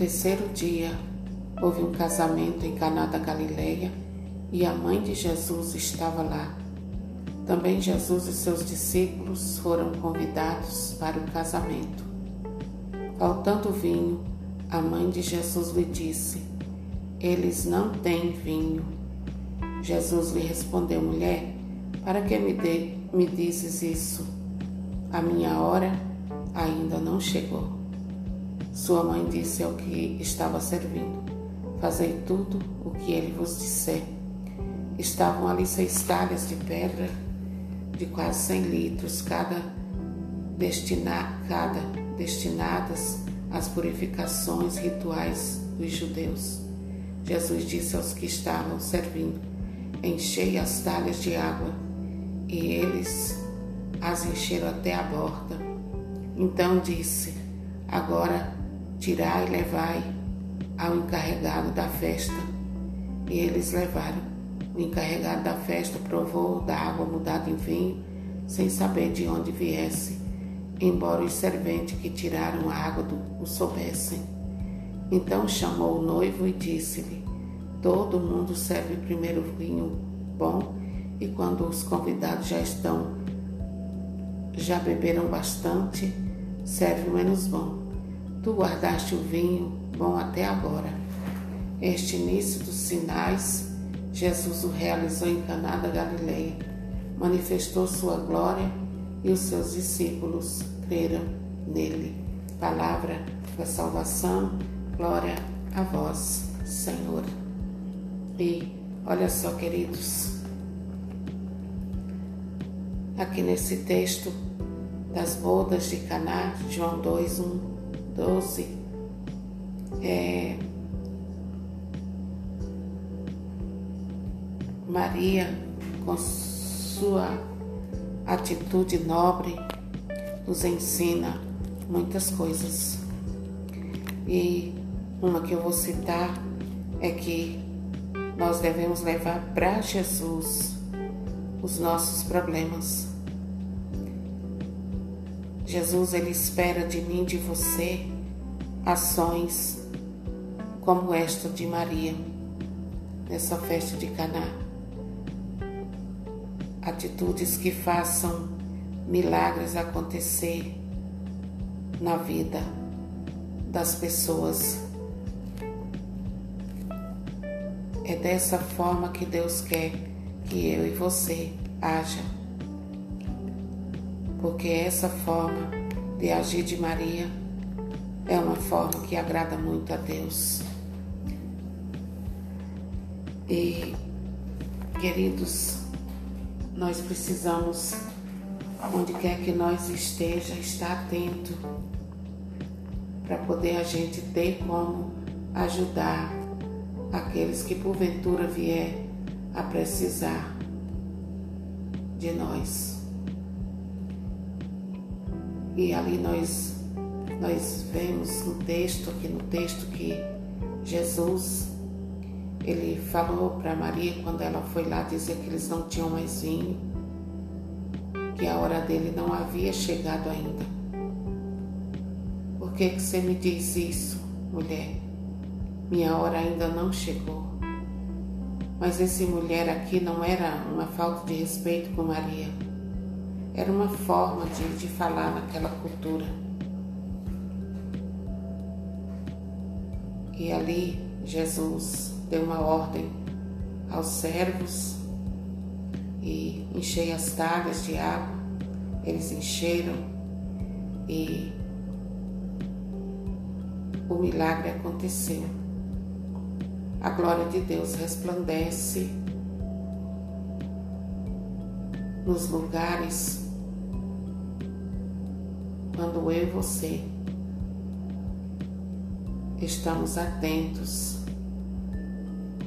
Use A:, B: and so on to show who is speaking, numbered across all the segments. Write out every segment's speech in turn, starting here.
A: terceiro dia, houve um casamento em Caná da Galileia e a mãe de Jesus estava lá. Também Jesus e seus discípulos foram convidados para o casamento. Faltando vinho, a mãe de Jesus lhe disse: Eles não têm vinho. Jesus lhe respondeu: Mulher, para que me, me dizes isso? A minha hora ainda não chegou. Sua mãe disse ao que estava servindo: Fazei tudo o que ele vos disser. Estavam ali seis talhas de pedra de quase cem litros, cada, destina, cada destinadas às purificações rituais dos judeus. Jesus disse aos que estavam servindo: Enchei as talhas de água. E eles as encheram até a borda. Então disse: Agora tirai e levai ao encarregado da festa. E eles levaram. O encarregado da festa provou da água mudada em vinho, sem saber de onde viesse, embora os serventes que tiraram a água do, o soubessem. Então chamou o noivo e disse-lhe: Todo mundo serve primeiro vinho bom, e quando os convidados já estão, já beberam bastante, serve o menos bom. Tu guardaste o vinho bom até agora. Este início dos sinais Jesus o realizou em Caná da Galileia, manifestou sua glória e os seus discípulos creram nele. Palavra da salvação, glória a vós, Senhor. E olha só, queridos, aqui nesse texto das bodas de Caná, João 2, 1, 12, é, Maria, com sua atitude nobre, nos ensina muitas coisas. E uma que eu vou citar é que nós devemos levar para Jesus os nossos problemas. Jesus ele espera de mim, de você, ações como esta de Maria nessa festa de Caná atitudes que façam milagres acontecer na vida das pessoas. É dessa forma que Deus quer que eu e você haja. Porque essa forma de agir de Maria é uma forma que agrada muito a Deus. E, queridos, nós precisamos, onde quer que nós esteja, estar atento para poder a gente ter como ajudar aqueles que porventura vier a precisar de nós. E ali nós nós vemos no texto, aqui no texto que Jesus ele falou para Maria quando ela foi lá dizer que eles não tinham mais vinho, que a hora dele não havia chegado ainda. Por que, que você me diz isso, mulher? Minha hora ainda não chegou. Mas esse mulher aqui não era uma falta de respeito com Maria. Era uma forma de, de falar naquela cultura. E ali Jesus deu uma ordem aos servos e enchei as talhas de água. Eles encheram e o milagre aconteceu. A glória de Deus resplandece nos lugares quando eu e você estamos atentos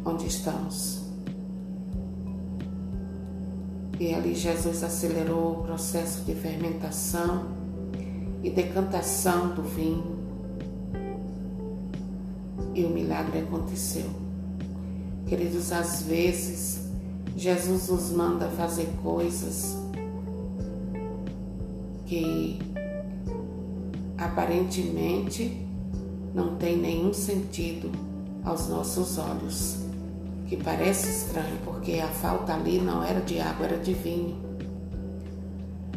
A: onde estamos. E ali Jesus acelerou o processo de fermentação e decantação do vinho. E o milagre aconteceu. Queridos, às vezes Jesus nos manda fazer coisas que aparentemente não tem nenhum sentido aos nossos olhos, que parece estranho porque a falta ali não era de água, era de vinho.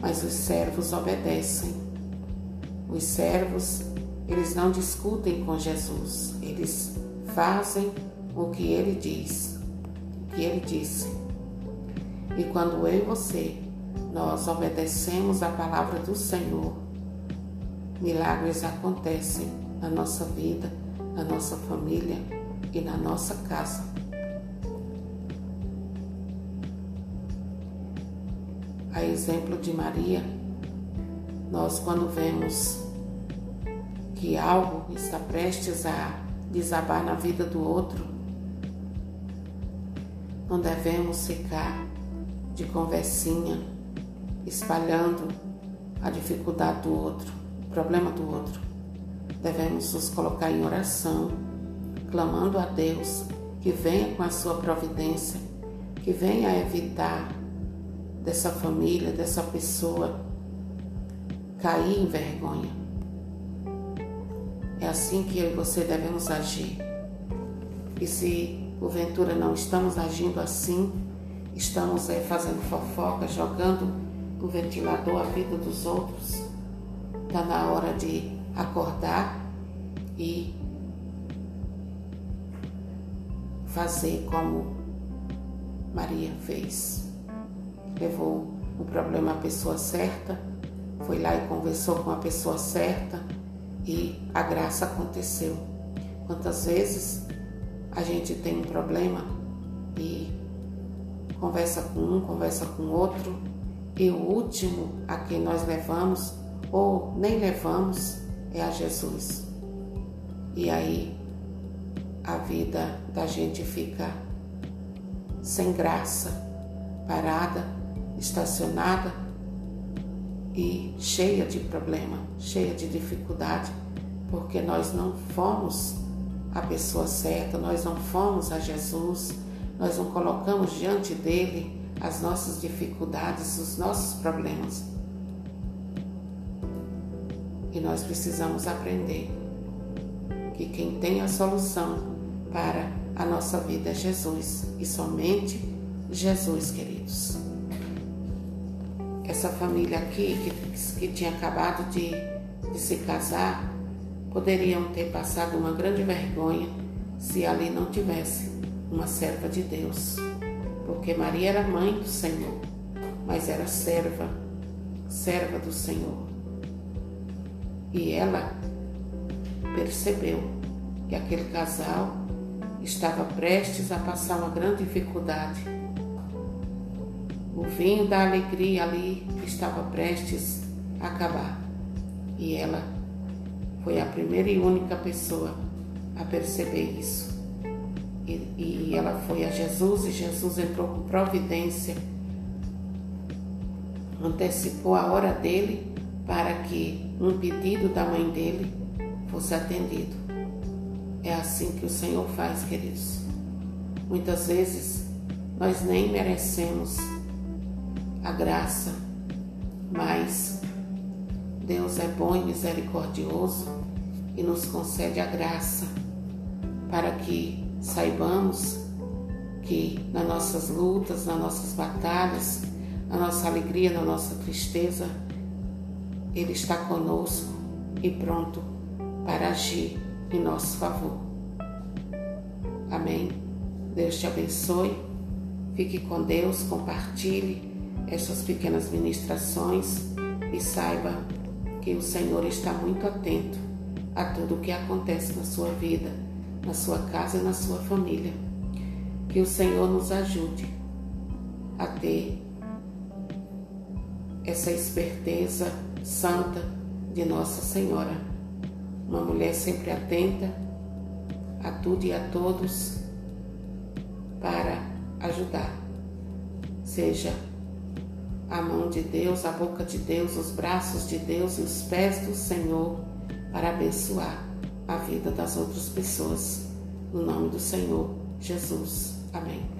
A: Mas os servos obedecem. Os servos, eles não discutem com Jesus, eles fazem o que ele diz, o que ele disse. E quando eu e você nós obedecemos a palavra do Senhor, milagres acontecem na nossa vida, na nossa família e na nossa casa. A exemplo de Maria, nós quando vemos que algo está prestes a desabar na vida do outro, não devemos ficar de conversinha, espalhando a dificuldade do outro, problema do outro. Devemos nos colocar em oração, clamando a Deus que venha com a sua providência, que venha evitar dessa família, dessa pessoa cair em vergonha. É assim que eu e você devemos agir. E se porventura não estamos agindo assim, estamos é, fazendo fofoca, jogando no ventilador a vida dos outros, está na hora de acordar e fazer como Maria fez. Levou o problema à pessoa certa, foi lá e conversou com a pessoa certa e a graça aconteceu. Quantas vezes a gente tem um problema e conversa com um, conversa com outro, e o último a quem nós levamos, ou nem levamos, é a Jesus. E aí a vida da gente fica sem graça, parada, estacionada e cheia de problema, cheia de dificuldade, porque nós não fomos a pessoa certa, nós não fomos a Jesus, nós não colocamos diante dele as nossas dificuldades, os nossos problemas. E nós precisamos aprender que quem tem a solução para a nossa vida é Jesus e somente Jesus, queridos. Essa família aqui que, que tinha acabado de, de se casar poderiam ter passado uma grande vergonha se ali não tivesse uma serva de Deus, porque Maria era mãe do Senhor, mas era serva, serva do Senhor. E ela percebeu que aquele casal estava prestes a passar uma grande dificuldade. O vinho da alegria ali estava prestes a acabar. E ela foi a primeira e única pessoa a perceber isso. E, e ela foi a Jesus e Jesus entrou com providência, antecipou a hora dele para que um pedido da mãe dele fosse atendido. É assim que o Senhor faz, queridos. Muitas vezes nós nem merecemos a graça, mas Deus é bom e misericordioso e nos concede a graça para que saibamos que nas nossas lutas, nas nossas batalhas, na nossa alegria, na nossa tristeza, Ele está conosco e pronto para agir em nosso favor. Amém. Deus te abençoe. Fique com Deus, compartilhe essas pequenas ministrações e saiba que o Senhor está muito atento a tudo o que acontece na sua vida na sua casa e na sua família. Que o Senhor nos ajude a ter essa esperteza santa de Nossa Senhora, uma mulher sempre atenta a tudo e a todos para ajudar. Seja a mão de Deus, a boca de Deus, os braços de Deus e os pés do Senhor para abençoar a vida das outras pessoas. No nome do Senhor Jesus. Amém.